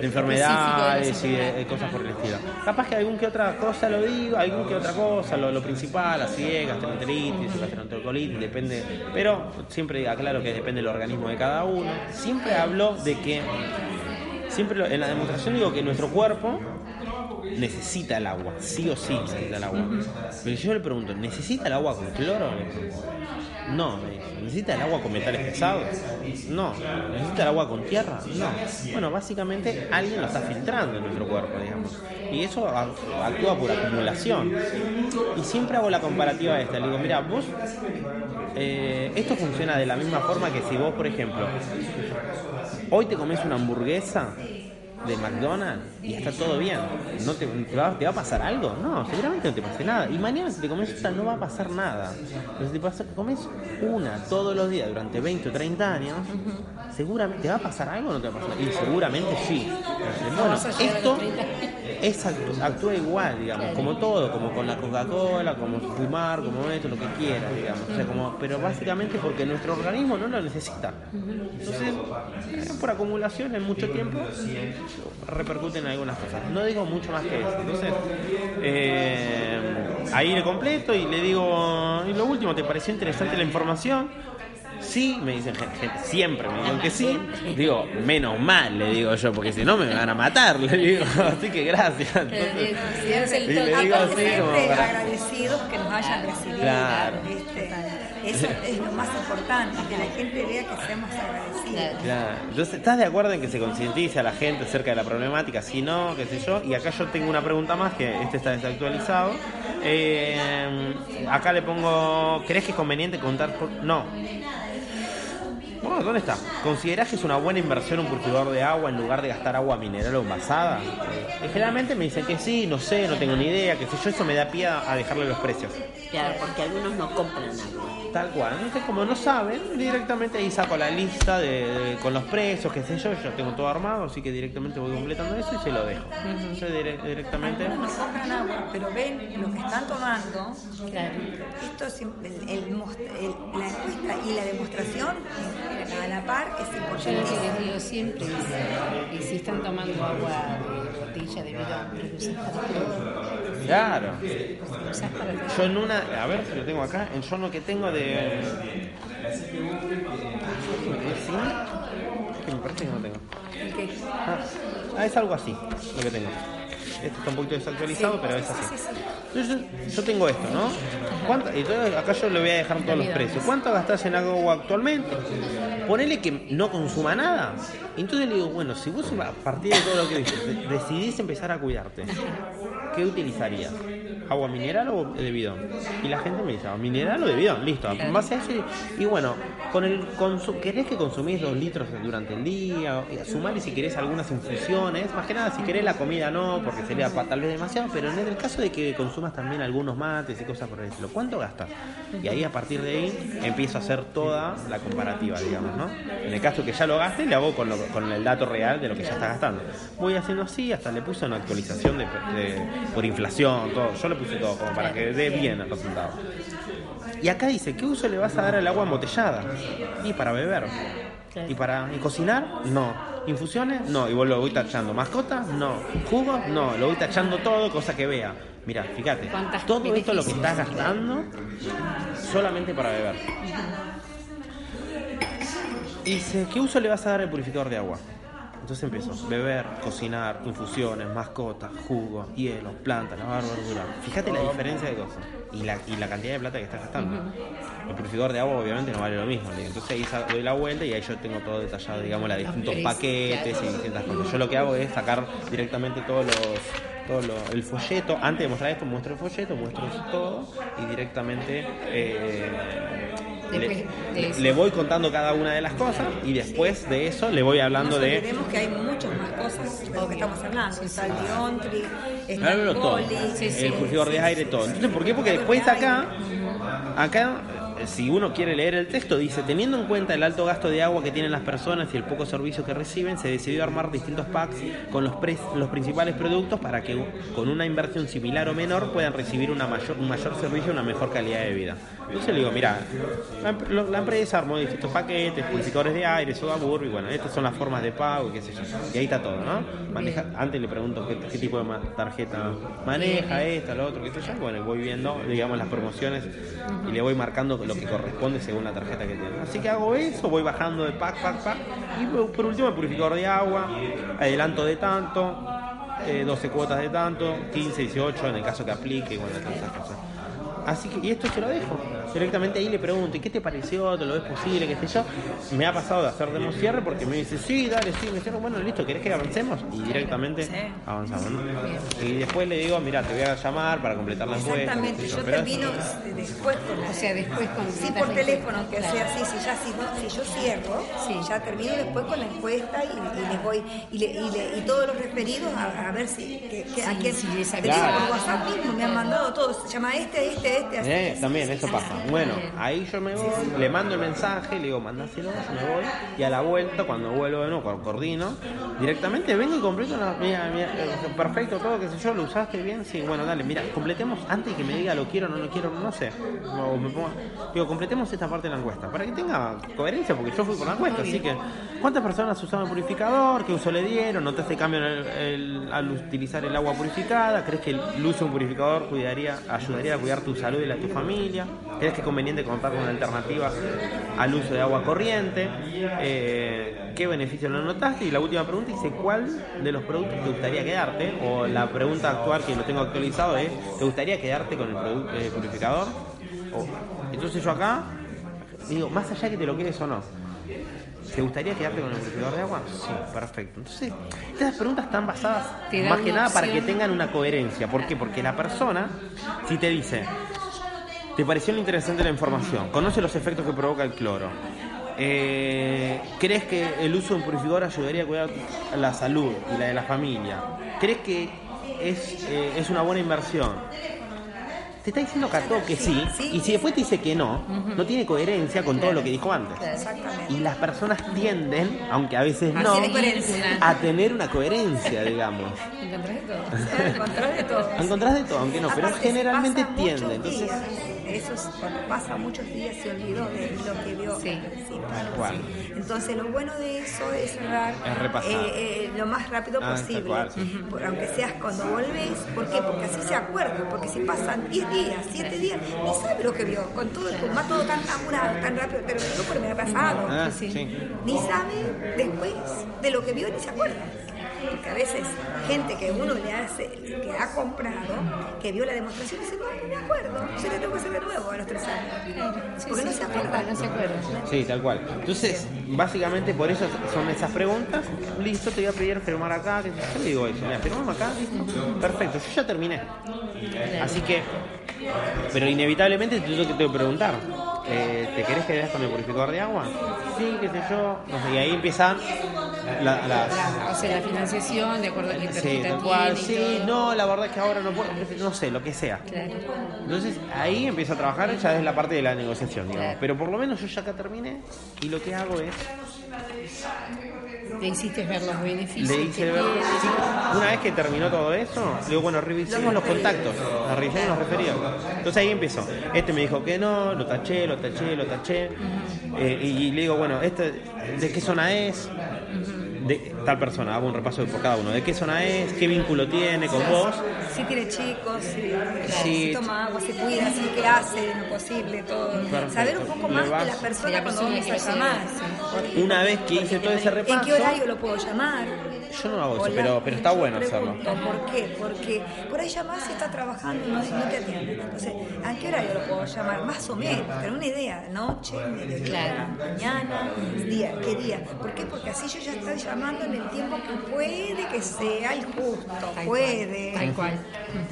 de enfermedades y de, cosas por el estilo. Capaz que algún que otra cosa lo digo, algún que otra cosa, lo, lo principal, así gastroenteritis, gastroenterocolitis, depende, pero siempre aclaro que depende del organismo de cada uno. Siempre hablo de que Siempre en la demostración digo que nuestro cuerpo necesita el agua, sí o sí necesita el agua. Pero yo le pregunto, ¿necesita el agua con cloro? No, me dice. ¿necesita el agua con metales pesados? No. ¿Necesita el agua con tierra? No. Bueno, básicamente alguien lo está filtrando en nuestro cuerpo, digamos. Y eso a- actúa por acumulación. Y siempre hago la comparativa esta. Le digo, mira, vos, eh, esto funciona de la misma forma que si vos, por ejemplo, hoy te comes una hamburguesa de McDonald's y está todo bien. ¿No te, te va, te va a pasar algo? No, seguramente no te pase nada. Y mañana si te comes esta no va a pasar nada. Pero si te pasa- comes una todos los días durante 20 o 30 años, seguramente te va a pasar algo o no te va a pasar. Y seguramente sí. Entonces, bueno, esto los 30. Es actu- actúa igual, digamos, como todo, como con la Coca-Cola, como fumar, como esto, lo que quiera, digamos. O sea, como, pero básicamente porque nuestro organismo no lo necesita. Entonces, eh, por acumulación en mucho tiempo, repercuten en algunas cosas. No digo mucho más que eso. Entonces, eh, ahí le completo y le digo, y lo último, ¿te pareció interesante la información? Sí, me dicen gente, siempre me digan que sí. Digo, menos mal, le digo yo, porque si no me van a matar, le digo. Así que gracias. Entonces, Si es el Y le total- digo Aparte, así como siempre para- agradecidos que nos hayan recibido. Claro. ¿viste? Eso es lo más importante, que la gente vea que seamos agradecidos. Claro. Entonces, ¿estás de acuerdo en que se concientice a la gente acerca de la problemática? Si no, qué sé yo. Y acá yo tengo una pregunta más, que este está desactualizado. Eh, acá le pongo, ¿crees que es conveniente contar por...? No. ¿Dónde está? ¿Considerás que es una buena inversión un purificador de agua en lugar de gastar agua mineral o envasada? Eh, generalmente me dicen que sí, no sé, no tengo ni idea, qué sé yo, eso me da pie a a dejarle los precios. Claro, porque algunos no compran agua. Tal cual. Entonces, como no saben, directamente ahí saco la lista de, de- con los precios, qué sé yo, yo tengo todo armado, así que directamente voy completando eso y se lo dejo. Entonces, dire- directamente. Algunos no compran agua, pero ven lo que están tomando. Claro. Esto es im- el, el most- el- la encuesta y la demostración a la par es Yo lo que les digo siempre es que si están tomando agua de botella de bidón, pero lo usas para todo, Claro. lo usas para todo. Yo en una, a ver si lo tengo acá, en yo lo que tengo de. ¿Sí? Que me parece que no tengo. Ah, ah, es algo así, lo que tengo. Este está un poquito desactualizado, pero es así. Entonces, yo tengo esto, ¿no? ¿Cuánto- entonces, acá yo le voy a dejar todos los precios. ¿Cuánto gastás en agua actualmente? Ponele que no consuma nada. Entonces le digo, bueno, si vos a partir de todo lo que viste de- decidís empezar a cuidarte, ¿qué utilizarías? ¿Agua mineral o de bidón? Y la gente me dice, ¿agua mineral o de bidón? Listo, en base a eso. Y, y bueno, con el ¿querés que consumís dos litros durante el día? Y Sumale si querés algunas infusiones. Más que nada, si querés la comida no, porque sería tal vez demasiado, pero en el caso de que consumas también algunos mates y cosas por el estilo, ¿cuánto gastas? Y ahí a partir de ahí empiezo a hacer toda la comparativa, digamos, ¿no? En el caso que ya lo gaste, le hago con, lo- con el dato real de lo que ya está gastando. Voy haciendo así, hasta le puse una actualización de, de- por inflación, todo. Yo le puse todo como para que dé bien el resultado. Y acá dice, ¿qué uso le vas a dar al agua embotellada? Y para beber. ¿Y para y cocinar? No. ¿Infusiones? No. Y vos lo voy tachando. ¿Mascotas? No. ¿Jugos? No. Lo voy tachando todo, cosa que vea. Mira, fíjate. ¿Cuántas Todo esto lo que estás gastando solamente para beber. Y dice, ¿qué uso le vas a dar al purificador de agua? Entonces empiezo, beber, cocinar, infusiones, mascotas, jugos, hielo, plantas, lavar verdura. Fíjate la diferencia de cosas y la, y la cantidad de plata que estás gastando. El purificador de agua obviamente no vale lo mismo. Entonces ahí doy la vuelta y ahí yo tengo todo detallado, digamos, las distintos paquetes y distintas cosas. Yo lo que hago es sacar directamente todos los todo lo- el folleto, antes de mostrar esto muestro el folleto, muestro todo y directamente eh, le, de eso. le voy contando cada una de las cosas y después de eso le voy hablando de olvidemos que hay muchas más cosas de lo que estamos hablando. Está el Diontri, está el todo. Poli, el purificador de aire, todo. Entonces, ¿por qué? Porque después acá, acá, eh, si uno quiere leer el texto, dice, teniendo en cuenta el alto gasto de agua que tienen las personas y el poco servicio que reciben, se decidió armar distintos packs con los, pre- los principales productos para que con una inversión similar o menor puedan recibir una mayor, un mayor servicio y una mejor calidad de vida. Entonces le digo, mira, la, em- empresa armó distintos paquetes, purificadores de aire, soda burro, y bueno, estas son las formas de pago, y qué sé yo. Y ahí está todo, ¿no? Maneja, antes le pregunto qué, qué tipo de tarjeta maneja, esta, lo otro, qué sé yo. Bueno, voy viendo, digamos, las promociones y le voy marcando lo que corresponde según la tarjeta que tiene. Así que hago eso, voy bajando de pack, pack, pack. Y por por último, el purificador de agua, adelanto de tanto, eh, 12 cuotas de tanto, 15, 18 en el caso que aplique, bueno, todas esas cosas. Así que, y esto se lo dejo. Directamente ahí le pregunto, ¿y qué te pareció? ¿Te lo ves posible? ¿Qué sé yo? Me ha pasado de hacer demo cierre porque me dice, sí, dale, sí, me cierro, bueno, listo, ¿querés que avancemos? Y directamente avanzamos. ¿no? Y después le digo, mira, te voy a llamar para completar la encuesta. Exactamente, yo termino después con O sea, después con Sí, por teléfono, que sea así, si ya si, no- si yo cierro, Sí. ya termino después con la encuesta y, y les voy, y, le- y, le- y todos los referidos a, a ver si, que, que- a Sí, quién, sí, Claro. por WhatsApp mismo me han mandado todos, se llama este, este, este, así. Eh, también, eso pasa. Bueno, ahí yo me voy, le mando el mensaje, le digo, mandáselo, yo me voy, y a la vuelta, cuando vuelvo de nuevo, cuando coordino, directamente vengo y completo una. Mira, mira, eh, perfecto, todo, qué sé yo, lo usaste bien, sí, bueno, dale, mira, completemos antes de que me diga lo quiero, no lo quiero, no sé. O me ponga- digo, completemos esta parte de la encuesta, para que tenga coherencia, porque yo fui por la encuesta, así que, ¿cuántas personas usaban el purificador? ¿Qué uso le dieron? ¿Notaste cambio el- el- al utilizar el agua purificada? ¿Crees que el uso de un purificador cuidaría, ayudaría a cuidar tu salud y la de tu familia? ¿Crees que es conveniente contar con una alternativa al uso de agua corriente? Eh, ¿Qué beneficios lo notaste? Y la última pregunta dice, ¿cuál de los productos te gustaría quedarte? O la pregunta actual que lo tengo actualizado es, ¿te gustaría quedarte con el eh, purificador? Entonces yo acá digo, más allá que te lo quedes o no, ¿te gustaría quedarte con el purificador de agua? Sí, perfecto. Entonces, estas preguntas están basadas más que nada para que tengan una coherencia. ¿Por qué? Porque la persona, si te dice, ¿te pareció interesante la información? ¿Conoce los efectos que provoca el cloro? Eh, ¿Crees que el uso de un purificador ayudaría a cuidar la salud y la de la familia? ¿Crees que es, eh, es una buena inversión? Te está diciendo Cató que sí, Sí. y si después te dice que no, no tiene coherencia con todo lo que dijo antes. Exactamente. Y las personas tienden, aunque a veces A no, a tener una coherencia, digamos. ¿Encontraste todo? Al contrario de todo. Encontrás de todo, aunque no, pero generalmente pasa tiende. muchos Entonces, días, eso es cuando pasa muchos días se olvidó de lo que vio. Sí. Sí, sí. Entonces lo bueno de eso es cerrar Es eh, eh, lo más rápido Ah, posible. cual, aunque seas cuando volvés, ¿por qué? Porque así se acuerda, porque si pasan 10 días, 7 días, ni sabe lo que vio, con todo el va todo tan apurado, tan rápido, digo porque me ha pasado. ah, sí. Ni sabe después de lo que vio ni se acuerda. Porque a veces gente que uno le hace, que ha comprado, que vio la demostración, dice, no, no me acuerdo, se le tengo que hacer de nuevo a los tres años. Sí, Porque sí, no se acuerda. cual, no se acuerda. Sí, tal cual. Entonces, básicamente por eso son esas preguntas. Listo, te voy a pedir firmar acá. Yo le digo eso, mira, firmamos acá, listo. Perfecto, yo ya terminé. Así que, pero inevitablemente te tengo que tengo que preguntar. Eh, ¿Te querés quedar con el purificador de agua? Sí, qué sé yo. No sé, y ahí empiezan la- las, La- o sea, la financiación, de acuerdo a qué Sí, tal cual, sí, no, la verdad es que ahora no puedo, no sé, lo que sea. Claro. Entonces ahí empiezo a trabajar, ya es la parte de la negociación, digamos. Claro. Pero por lo menos yo ya acá terminé y lo que hago es, Le hiciste ver los beneficios. le que hice ver, tiene. sí, una vez que terminó todo eso, le digo, bueno, revisemos los contactos, la revisemos los referidos. Entonces ahí empezó. Este me dijo que no, lo taché, lo taché, lo taché. Eh, y, y le digo, bueno, este, ¿de qué zona es? De tal persona, hago un repaso por cada uno. ¿De qué zona es? ¿Qué vínculo tiene con vos? Si tiene chicos, si, Sí. toma agua, si cuida, si qué hace, lo posible, todo. Perfecto. Saber un poco más de la persona cuando vamos que a llamar. Una vez que hice todo ese repaso... ¿En qué horario lo puedo llamar? Yo no hago eso, Hola, pero, pero está bueno hacerlo. ¿Por qué? Porque por ahí llamás y está trabajando y no, no te atiende. Entonces, ¿a qué horario lo puedo llamar? Más o menos, pero una idea, noche, mediodía, Claro. mañana, día, ¿qué día? ¿Por qué? Porque así yo ya estoy llamando en el tiempo que puede que sea el justo, Tal puede. cual, Tal cual.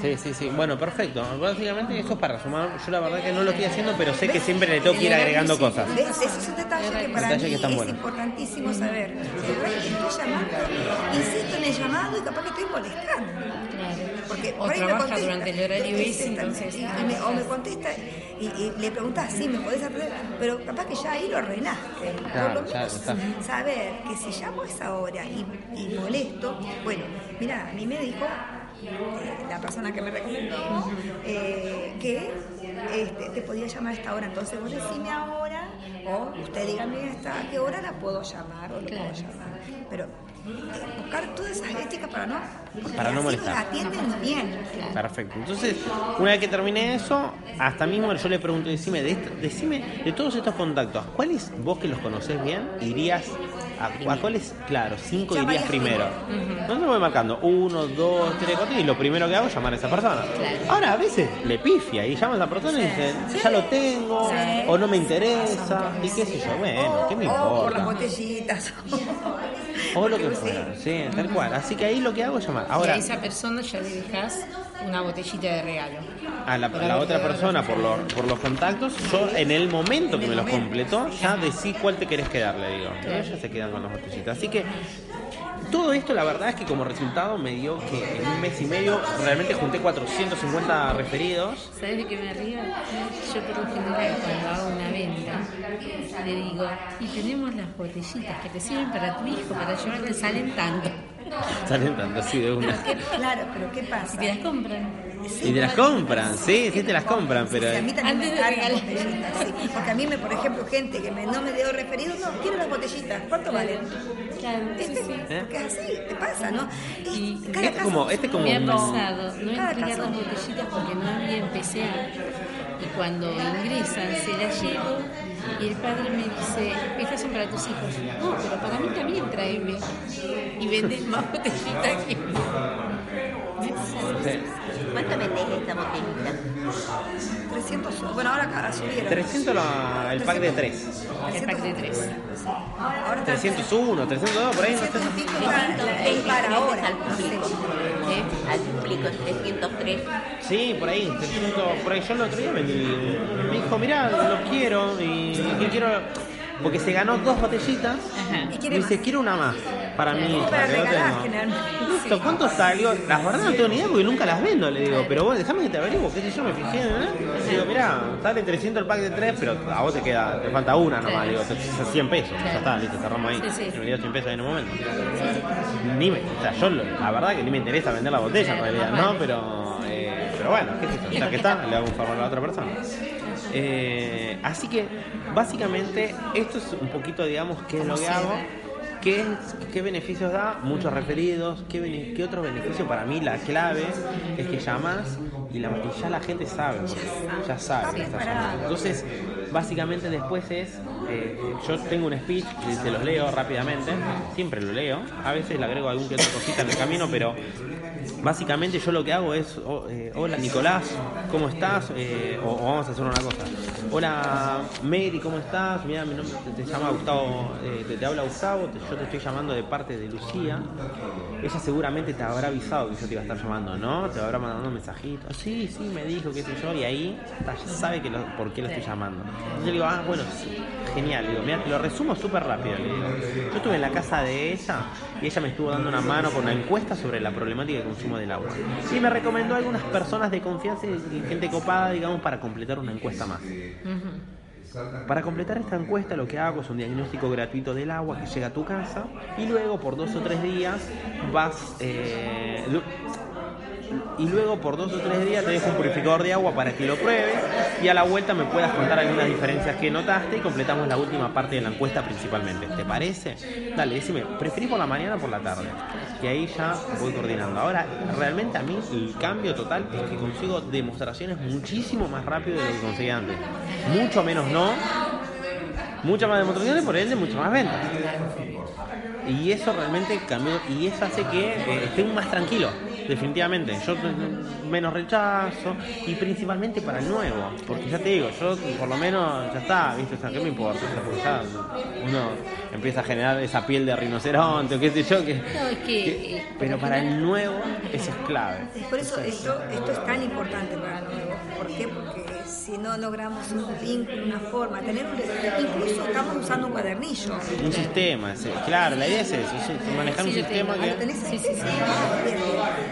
Sí, sí, sí. Bueno, perfecto. Básicamente eso es para sumar. Yo la verdad que no lo estoy haciendo, pero sé que siempre le tengo que ir agregando cosas. ¿Ves? Ese es un detalle que para Detalle mí que es buenos. importantísimo saber. Si estoy llamando, insisto en el llamado y capaz que estoy molestando. Porque O por ahí me trabaja contesta, durante el horario ese, exactamente, entonces, y- y ah, me- o me contesta y, y le preguntas, sí, me podés atender, pero capaz que ya ahí lo. Claro, por lo menos saber que si llamo a esa hora y, y molesto, bueno, mira, a mí me dijo eh, la persona que me recomendó eh, que este, te podía llamar a esta hora, entonces vos decime ahora, o usted dígame hasta qué hora la puedo llamar o lo puedo llamar. Pero buscar todas esas éticas para no, Para no molestar. atienden bien. Perfecto. Entonces, una vez que terminé eso, hasta mismo yo le pregunto, decime, de, decime de todos estos contactos, ¿cuáles vos que los conocés bien irías ¿A, a cuáles? Claro, cinco Ya irías primero. primero. ¿Dónde voy marcando? Uno, dos, tres, cuatro. Y lo primero que hago es llamar a esa persona. Claro. Ahora, a veces le pifia y llama a esa persona y dice, ya lo tengo, Sí. o no me interesa, y qué sé yo. Bueno, ¿qué me o por las importa? botellitas. O lo que fuera, sí, tal cual. Así que ahí lo que hago es llamar. y Ahora, a esa persona ya le dejas una botellita de regalo. a la, otra persona por los, por los contactos, yo en el momento que me los completó, ya decí cuál te querés quedar, le digo. Ellos se quedan con las botellitas. Así que todo esto, la verdad es que como resultado me dio que en un mes y medio realmente junté 450 referidos. ¿Sabes de qué me río? Yo por lo general cuando hago una venta le digo, y tenemos las botellitas que te sirven para tu hijo, para llevarle, salen tanto. Salen tanto así de una. Claro, pero ¿qué Y pasa? te las compran. Y te las compran, sí, sí te las compran, pero... Sí, a mí también me cargan botellitas, sí. Porque a mí, me, por ejemplo, gente que me- no me dio referido, no, quiero las botellitas. ¿Cuánto valen? Claro, sí. Porque es así, te pasa, ¿no? Y Y cada Este caso como, este como Me ha pasado no entregar las botellitas porque no había empezado. Y cuando ingresan se las llevo y el padre me dice, estas son para tus hijos. No, pero para mí también tráeme. Y vendes más botellitas que... Sí. ¿Cuánto vendés esta botellita? 300, bueno, ahora subieron. 300 la- el pack de 3. El pack de tres. Ahora está 301, 302, por ahí, no sé. 300 y pico la- la- el para ahora. al público. ¿Eh? Al público 303. Sí, por ahí, 300, por ahí. Yo el otro día vendí, me dijo, mirá, lo quiero y, y quiero... Porque se ganó dos botellitas Ajá. Y y quiere dice, quiero una más para mí. Para que no regalar tengo". generalmente. Listo, ¿cuánto salió? Las verdad no tengo ni idea porque nunca las vendo, le digo, pero vos déjame que te averiguo, qué sé yo, me fijé, ¿eh? Le digo, mirá, sale 300 el pack de 3, pero a vos te queda, te falta una nomás, le digo, te- 100 pesos, ya está, listo, cerramos ahí. Sí, sí. Me dio 100 pesos ahí en un momento. Ni me, o sea, yo la verdad que ni me interesa vender la botella en realidad, ¿no? Pero, eh, pero bueno, qué sé yo, ya que está, le hago un favor a la otra persona. Eh, así que, básicamente, esto es un poquito, digamos, qué es lo que hago. ¿Qué, es- ¿Qué beneficios da? Muchos referidos. ¿Qué, qué otro beneficio para mí? La clave es que llamas y, la, y ya la gente sabe, porque ya sabe que estás llamando. Entonces, básicamente después es, yo tengo un speech y se los leo rápidamente, siempre lo leo, a veces le agrego algún que otra cosita en el camino, pero básicamente yo lo que hago es, eh, hola Nicolás, ¿cómo estás? Eh, o, vamos a hacer una cosa. Hola Mary, ¿cómo estás? Mira, mi nombre te, llama Gustavo, eh, te, habla Gustavo, yo te estoy llamando de parte de Lucía. Ella seguramente te habrá avisado que yo te iba a estar llamando, ¿no? Te habrá mandado un mensajito. Sí, sí, me dijo, qué sé yo, y ahí ya sabe que por qué lo estoy llamando. Entonces le digo, ah, bueno, sí, genial. Digo, mira, lo resumo súper rápido. Le digo, yo estuve en la casa de ella y ella me estuvo dando una mano con una encuesta sobre la problemática de consumo del agua. Y me recomendó a algunas personas de confianza y gente copada, digamos, para completar una encuesta más. Para completar esta encuesta lo que hago es un diagnóstico gratuito del agua que llega a tu casa y luego por dos o tres días vas... eh, y luego por dos o tres días te un purificador de agua para que lo pruebes y a la vuelta me puedas contar algunas diferencias que notaste y completamos la última parte de la encuesta principalmente. ¿Te parece? Dale, decime, ¿preferís por la mañana o por la tarde? Y ahí ya voy coordinando. Ahora, realmente a mí el cambio total es que consigo demostraciones muchísimo más rápido de lo que conseguía antes. Mucho menos no, muchas más demostraciones, por ende mucho más ventas. Y eso realmente cambió y eso hace que eh, esté más tranquilo, definitivamente. Yo menos rechazo y principalmente para el nuevo, porque ya te digo, yo por lo menos ya está, ¿viste? O sea, ¿qué me importa? O sea, ya uno empieza a generar esa piel de rinoceronte o qué sé yo, que, No, es que, eh, pero para el nuevo eso es clave. Por eso esto, esto es tan importante para el nuevo. ¿Por qué? Porque si no logramos un vínculo, una forma, tener un, incluso estamos usando un cuadernillo. Un sistema, sí. claro, la idea es eso, es manejar un Sí, sistema tengo. ¿Lo que... tenés ahí? Sí, sí, sí.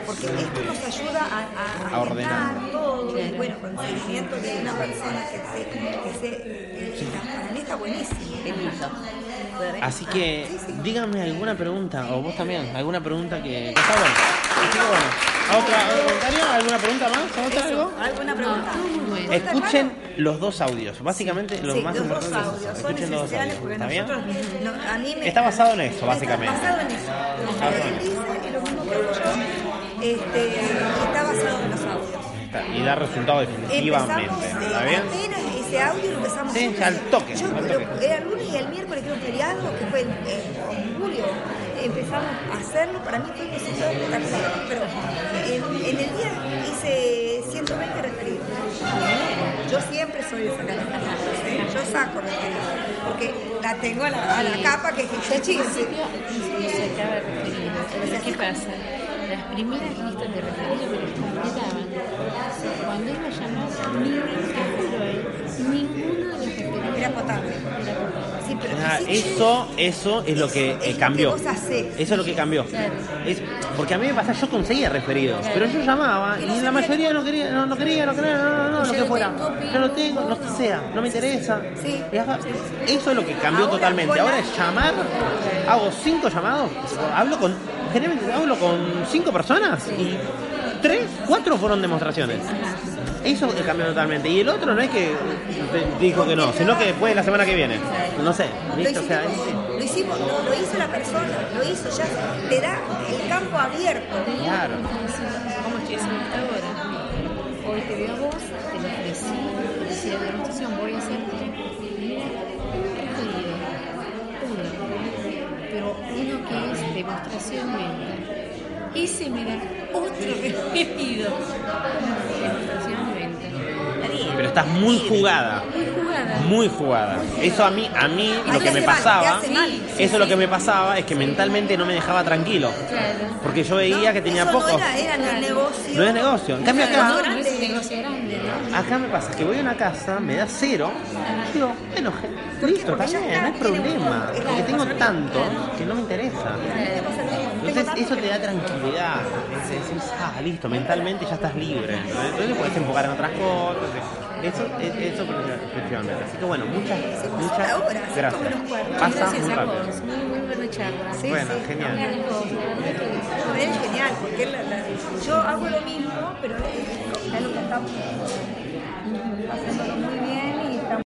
Porque esto nos ayuda a, a, A ordenar. todo. Y bueno, con el seguimiento de una persona que se. Que se eh, para mí está buenísimo. Qué lindo. ¿Puedo ver? Así que díganme alguna pregunta, o vos también, alguna pregunta que, que está buena. Así que bueno, ¿otra, otro comentario? ¿Alguna pregunta más? ¿Otra algo? ¿Alguna pregunta? No, muy bueno. ¿No está Escuchen claro? los dos audios, básicamente lo Sí, más los dos importante es audios son Escuchen los dos audios, porque ¿está bien? nosotros, no, a mí me- Está basado en eso, Está básicamente. basado en eso. Lo Está que él bueno. dice y lo mismo que hago yo, este, está basado en los audios. Está, Y da resultado definitivamente, Empezamos, ¿está eh, bien? Ese audio lo empezamos Sí, a al toque, Yo, al lo- toque. era el lunes y el miércoles, creo, feriado, que fue en, en julio. Empezamos a hacerlo, para mí fue un espectacular. Pero en, en el día hice 120 referidos. Yo siempre soy de sacar referidos. Yo saco referidos. Porque la tengo a la, a la capa que es referidos, pero ¿qué pasa? Las primeras listas de referidos me las completaban. Cuando iba a llamar, ni te juro, ¿eh? ninguno de los potable. Sí, pero Ah, eso, eso es lo que Es eh, lo cambió. que vos hacés. Eso es lo que cambió. Claro. Es- porque a mí me pasa, yo conseguía referidos, Claro. pero yo llamaba Y y no la mayoría no quería, no, no quería, no quería, no, no, no, Ya lo que lo fuera. Yo lo tengo, lo que sea, no me interesa. Sí. Eso es lo que cambió Ahora, totalmente. Ahora es llamar, hago cinco llamados, hablo con, generalmente hablo con cinco personas y tres, cuatro fueron demostraciones. Eso cambió totalmente. Y el otro no es que dijo que no, sino que después de la semana que viene. No sé, Lo hicimos, sea, es- lo, hicimos lo, lo hizo la persona, lo hizo, ya te da el campo abierto. Claro. ¿Cómo estoy haciendo hasta ahora? Hoy te veo a vos, te lo ofrecí, te decía de demostración, voy a hacerte un referido, uno, pero uno que es demostración venta. Ese me da otro referido, demostración. Pero estás muy jugada. Muy jugada. Muy jugada. Eso a mí, a mí lo que me mal, pasaba, eso lo que me pasaba es que mentalmente no me dejaba tranquilo. Claro. Porque yo veía que tenía Eso poco. No era, era no es negocio. No es negocio. En cambio acá, no, no es un negocio grande, ¿no? acá me pasa que voy a una casa, me da cero, y digo, bueno, listo, está bien, no hay problema. Porque tengo tanto que no me interesa. Entonces eso te da tranquilidad. Ah, listo, mentalmente ya estás libre. Entonces puedes enfocar en otras cosas. Eso, es- eso efectivamente. Así que bueno, muchas, muchas gracias. Pasa Gracias muy a rápido. muy, muy buena charla. Sí, Bueno, sí. genial. A No, es genial, porque él la- la- yo hago lo mismo, pero es lo que estamos haciéndolo muy bien